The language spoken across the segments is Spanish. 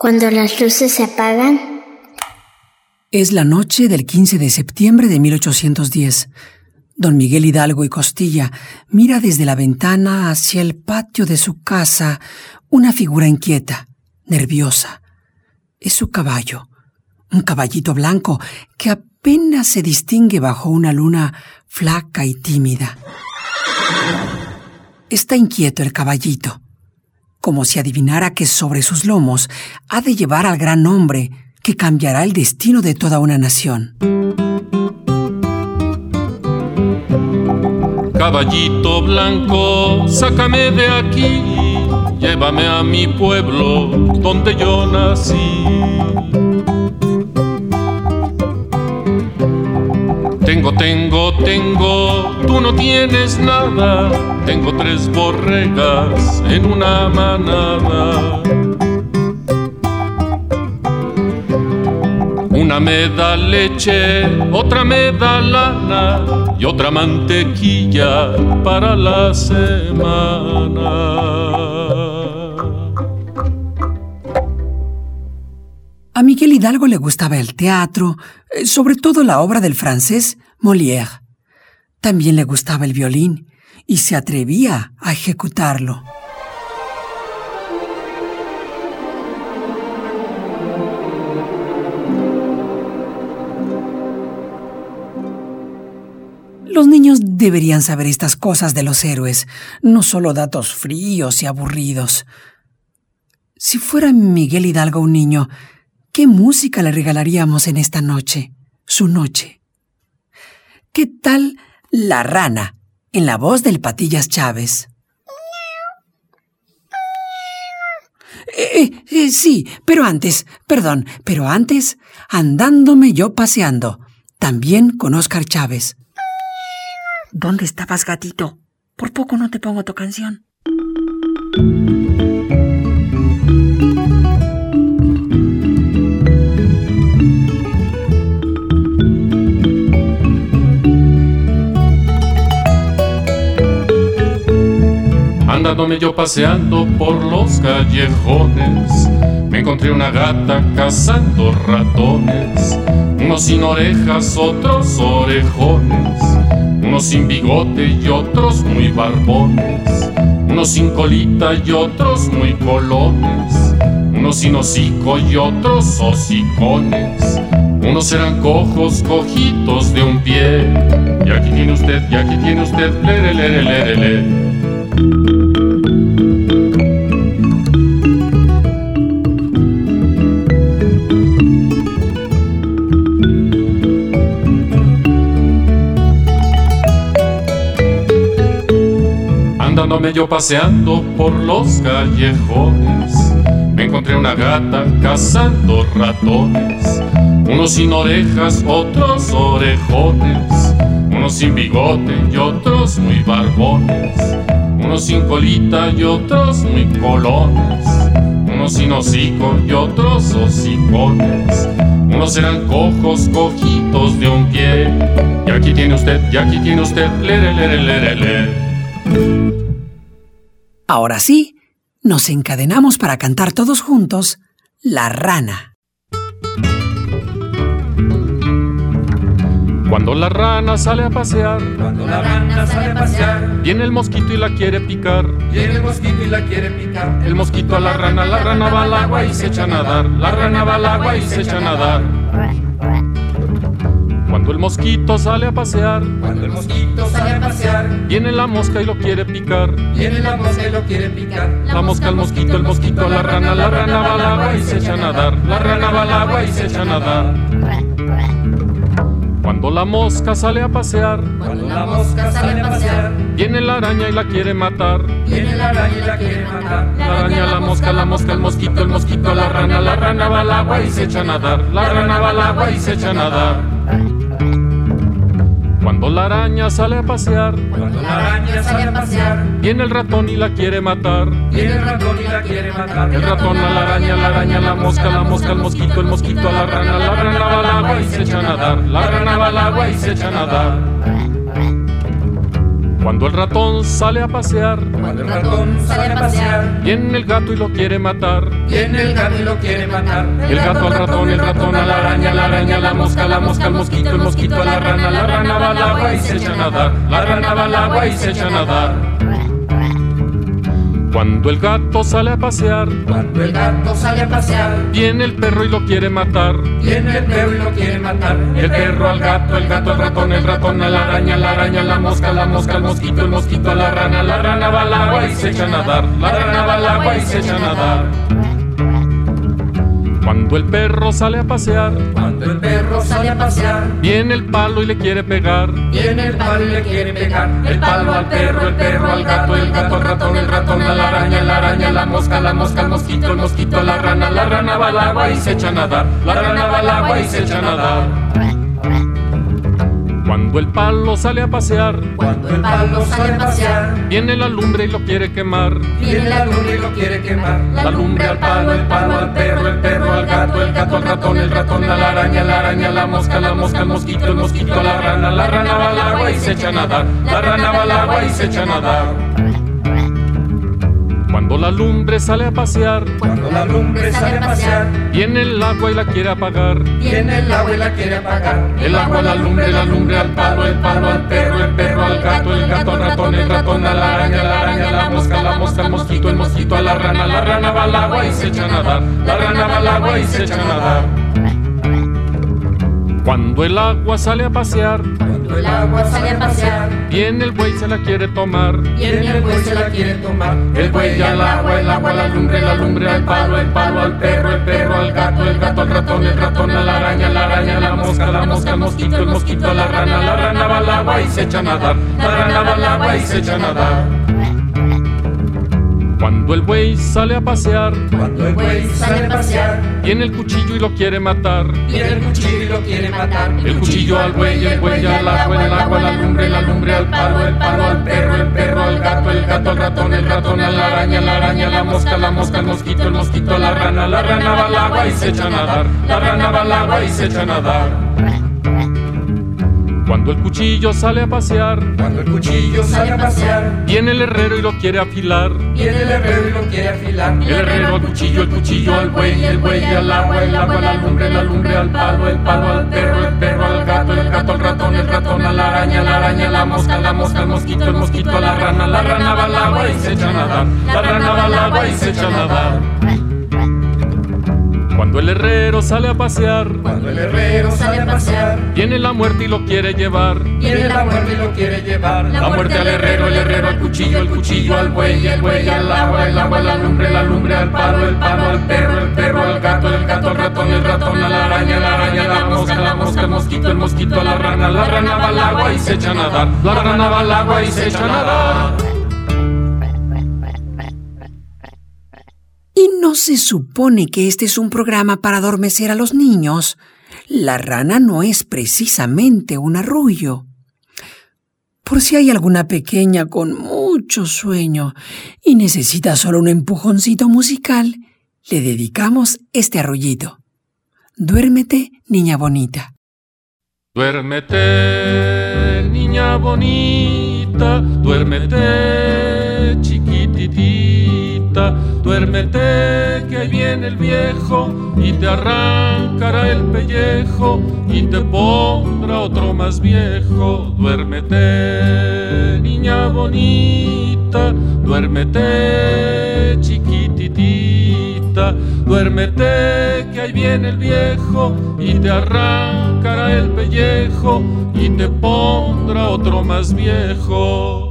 Cuando las luces se apagan. Es la noche del 15 de septiembre de 1810. Don Miguel Hidalgo y Costilla mira desde la ventana hacia el patio de su casa una figura inquieta, nerviosa. Es su caballo, un caballito blanco que apenas se distingue bajo una luna flaca y tímida. Está inquieto el caballito como si adivinara que sobre sus lomos ha de llevar al gran hombre que cambiará el destino de toda una nación. Caballito blanco, sácame de aquí, llévame a mi pueblo donde yo nací. Tengo, tengo, tengo, tú no tienes nada. Tengo tres borregas en una manada. Una me da leche, otra me da lana y otra mantequilla para la semana. Hidalgo le gustaba el teatro, eh, sobre todo la obra del francés Molière. También le gustaba el violín y se atrevía a ejecutarlo. Los niños deberían saber estas cosas de los héroes, no solo datos fríos y aburridos. Si fuera Miguel Hidalgo un niño, ¿Qué música le regalaríamos en esta noche? Su noche. ¿Qué tal La Rana, en la voz del Patillas Chávez? Eh, eh, eh, sí, pero antes, perdón, pero antes, andándome yo paseando, también con Oscar Chávez. ¿Dónde estabas, gatito? Por poco no te pongo tu canción. Yo paseando por los callejones, me encontré una gata cazando ratones, unos sin orejas, otros orejones, unos sin bigote y otros muy barbones, unos sin colita y otros muy colones, unos sin hocico y otros hocicones. Unos eran cojos, cojitos de un pie. Y aquí tiene usted, y aquí tiene usted, lere, lere, lere, lere. Andándome yo paseando por los callejones, me encontré una gata cazando ratones, unos sin orejas, otros orejones, unos sin bigote y otros muy barbones, unos sin colita y otros muy colones, unos sin hocico y otros hocicones, unos eran cojos, cojitos de un pie, y aquí tiene usted, y aquí tiene usted, lere, lere, lere, lere. Ahora sí, nos encadenamos para cantar todos juntos La rana. Cuando la rana sale a pasear, cuando la rana sale a pasear, viene el mosquito y la quiere picar. Viene el mosquito y la quiere picar. El mosquito a la rana, la rana va al agua y se echa a nadar. La rana va al agua y se echa a nadar. Cuando el mosquito sale a pasear, cuando el mosquito sale a pasear, viene la mosca y lo quiere picar. Viene la mosca y lo quiere picar. La mosca al mosquito, el mosquito a la rana, la rana va al agua y se echa a nadar. La rana va al agua y se echa a nadar. Cuando la mosca sale a pasear, cuando la mosca sale a pasear, viene la araña y la quiere matar. Viene la araña y la quiere matar. La araña, la mosca, la mosca, el mosquito, el mosquito, la rana, la rana va al agua y se echa a nadar. La rana va al agua y se echa a nadar. Cuando la araña sale a pasear, cuando la araña sale a pasear, viene el ratón y la quiere matar. Viene el ratón y la quiere matar. El ratón a la araña, la araña, la mosca, la mosca, el mosquito, el mosquito a la rana, la rana va al agua y se echa a nadar. La rana va al agua y se echa a nadar. Cuando el ratón sale a pasear, Cuando el ratón sale a pasear, viene el gato y lo quiere matar. viene el gato y lo quiere matar. El gato al ratón, el ratón a la araña, la araña a la mosca, la mosca al mosquito, el mosquito a la rana, la rana va al agua y se echa a nadar. La rana va al agua y se echa a nadar. Cuando el gato sale a pasear, Cuando el gato sale a pasear, viene el perro y lo quiere matar. viene el perro y lo quiere matar. El perro al gato, el gato al ratón, el ratón a la araña, la araña la mosca, la mosca al mosquito, el mosquito a la rana, la rana va al agua y se echa a nadar. La rana va al agua y se echa a nadar. Cuando el perro sale a pasear, Cuando el perro sale a pasear, viene el palo y le quiere pegar. viene el palo y le quiere pegar. El palo al perro, el perro al gato, el gato al ratón, el ratón a la araña, la araña a la mosca, la mosca al mosquito, el mosquito a la rana, la rana va al agua y se echa a nadar. La rana va al agua y se echa a nadar. Cuando el palo sale a pasear, Cuando el palo sale a pasear, viene la lumbre y lo quiere quemar. viene la lumbre y lo quiere quemar. La lumbre al palo, el palo al perro, el perro al gato, el gato al ratón, el ratón a la araña, la araña a la mosca, la mosca al mosquito, el mosquito a la rana, la rana va al agua y se echa a nadar. La rana va al agua y se echa a nadar. Cuando la lumbre sale a pasear, Cuando la lumbre sale a pasear, viene el agua y la quiere apagar. viene el agua y la quiere apagar. El agua, la lumbre, la lumbre al palo, el palo al perro, el perro al gato, el gato al ratón, el ratón a la araña, la araña a la mosca, la mosca al mosquito, el mosquito a la rana, la rana va al agua y se echa a nadar. La rana va al agua y se echa a nadar. Cuando el agua sale a pasear, Cuando el agua sale a pasear, viene el buey se la quiere tomar. viene el buey se la quiere tomar. El buey al agua, el agua, la lumbre, la lumbre al palo, el palo al perro, el perro al gato, el gato al ratón, el ratón a la araña, la araña a la mosca, la mosca al mosquito, el mosquito a la rana, la rana va al agua y se echa a nadar. La rana va al agua y se echa a nadar. Cuando el buey sale a pasear, Cuando el buey sale a pasear, viene el cuchillo y lo quiere matar. viene el cuchillo y lo quiere matar. El cuchillo al buey, el buey al agua, el agua, la lumbre, la lumbre al palo, el palo al perro, el perro al gato, el gato al ratón, el ratón a la araña, la araña a la mosca, la mosca al mosquito, el mosquito a la rana, la rana va al agua y se echa a nadar. La rana va al agua y se echa a nadar. Cuando el cuchillo sale a pasear, Cuando el cuchillo sale a pasear, viene el herrero y lo quiere afilar. viene el herrero y lo quiere afilar. El herrero al cuchillo, el cuchillo al buey, el buey al agua, el agua, la lumbre, la lumbre al palo, el palo al perro, el perro al gato, el gato al ratón, el ratón a la araña, la araña a la mosca, la mosca al mosquito, el mosquito a la rana, la rana va al agua y se echa a nadar. La rana va al agua y se echa a nadar. Cuando el herrero sale a pasear, Cuando el herrero sale a pasear, viene la muerte y lo quiere llevar. viene la muerte y lo quiere llevar. La muerte al herrero, el herrero al cuchillo, el cuchillo al buey, el buey al agua, el agua, la lumbre, la lumbre al palo, el palo al perro, el perro al gato, el gato al ratón, el ratón a la araña, la araña a la mosca, la mosca al mosquito, el mosquito a la rana, la rana va al agua y se echa a nadar. La rana va al agua y se echa a nadar. ¿Y no se supone que este es un programa para adormecer a los niños? La rana no es precisamente un arrullo. Por si hay alguna pequeña con mucho sueño y necesita solo un empujoncito musical, le dedicamos este arrullito. Duérmete, niña bonita. Duérmete, niña bonita, duérmete, duérmete que viene el viejo y te arrancará el pellejo y te pondrá otro más viejo. Duérmete, niña bonita, duérmete, chiquititita, duérmete que ahí viene el viejo y te arrancará el pellejo y te pondrá otro más viejo.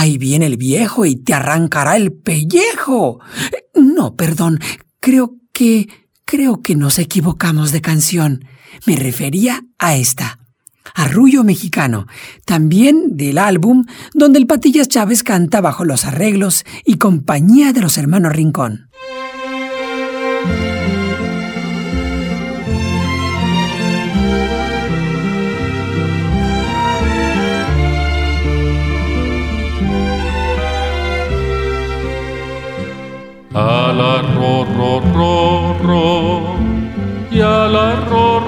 Ahí viene el viejo y te arrancará el pellejo. No, perdón, creo que... creo que nos equivocamos de canción. Me refería a esta. Arrullo Mexicano, también del álbum donde el Patillas Chávez canta bajo los arreglos y compañía de los hermanos Rincón. A ro ro ro ro y a la ro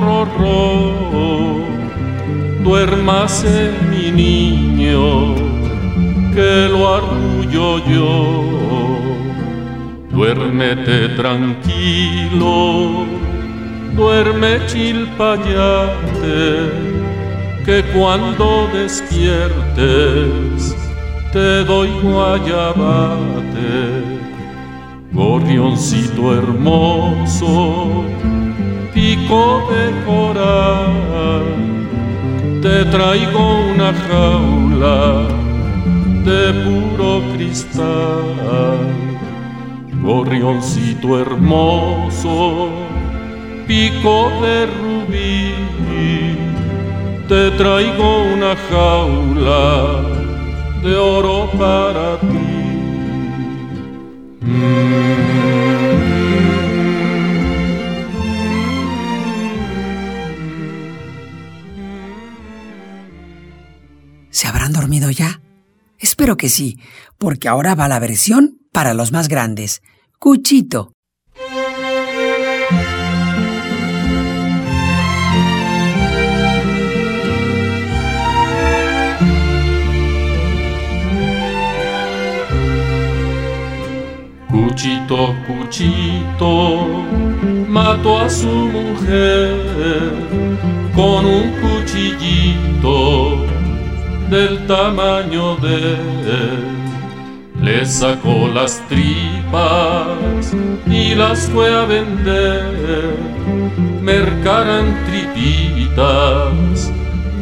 mi niño, que lo arrullo yo. Duérmete tranquilo, duerme chilpayate, que cuando despiertes te doy guayabate. Gorrioncito hermoso, pico de coral, te traigo una jaula de puro cristal. Gorrioncito hermoso, pico de rubí, te traigo una jaula de oro para ti. Que sí, porque ahora va la versión para los más grandes. Cuchito. Cuchito, cuchito, mató a su mujer con un cuchillito del tamaño de él. Le sacó las tripas y las fue a vender. Mercaran tripitas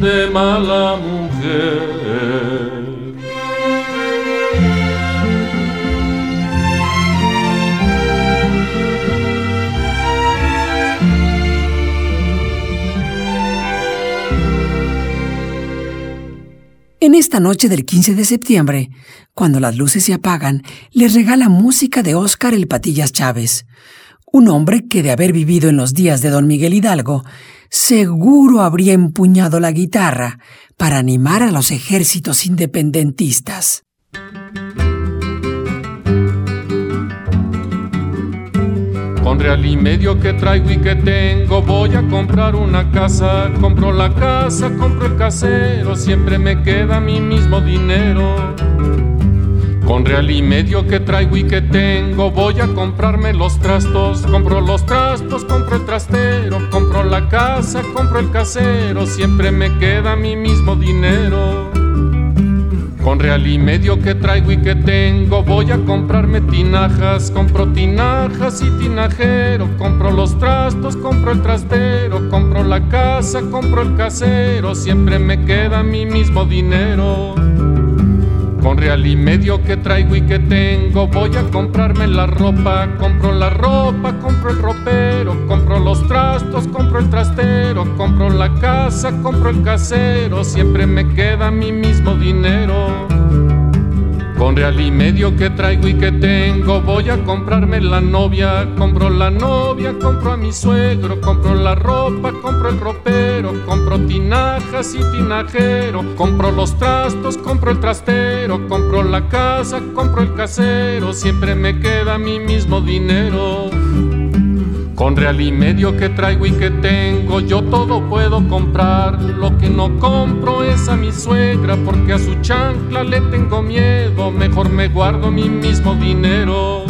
de mala mujer. En esta noche del 15 de septiembre, cuando las luces se apagan, les regala música de Óscar el Patillas Chávez, un hombre que de haber vivido en los días de don Miguel Hidalgo, seguro habría empuñado la guitarra para animar a los ejércitos independentistas. Con real y medio que traigo y que tengo voy a comprar una casa. Compro la casa, compro el casero, siempre me queda mi mismo dinero. Con real y medio que traigo y que tengo voy a comprarme los trastos. Compro los trastos, compro el trastero, compro la casa, compro el casero, siempre me queda mi mismo dinero. Con real y medio que traigo y que tengo voy a comprarme tinajas, compro tinajas y tinajero, compro los trastos, compro el trastero, compro la casa, compro el casero, siempre me queda mi mismo dinero. Con real y medio que traigo y que tengo voy a comprarme la ropa, compro la ropa, compro el ropero, compro los trastos, compro el trastero, compro la casa, compro el casero, siempre me queda mi mismo dinero. Con real y medio que traigo y que tengo voy a comprarme la novia, compro la novia, compro a mi suegro, compro la ropa, compro el ropero, compro tinajas y tinajero, compro los trastos, compro el trastero, compro la casa, compro el casero, siempre me queda mi mismo dinero. Con real y medio que traigo y que tengo, yo todo puedo comprar. Lo que no compro es a mi suegra, porque a su chancla le tengo miedo. Mejor me guardo mi mismo dinero.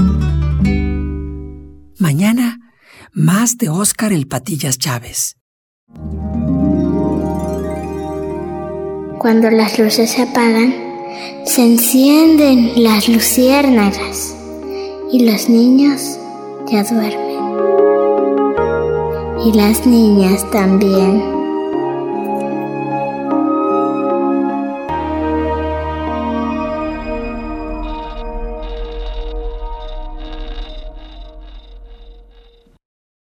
Mañana, más de Óscar el Patillas Chávez. Cuando las luces se apagan, se encienden las luciérnagas y los niños ya duermen y las niñas también.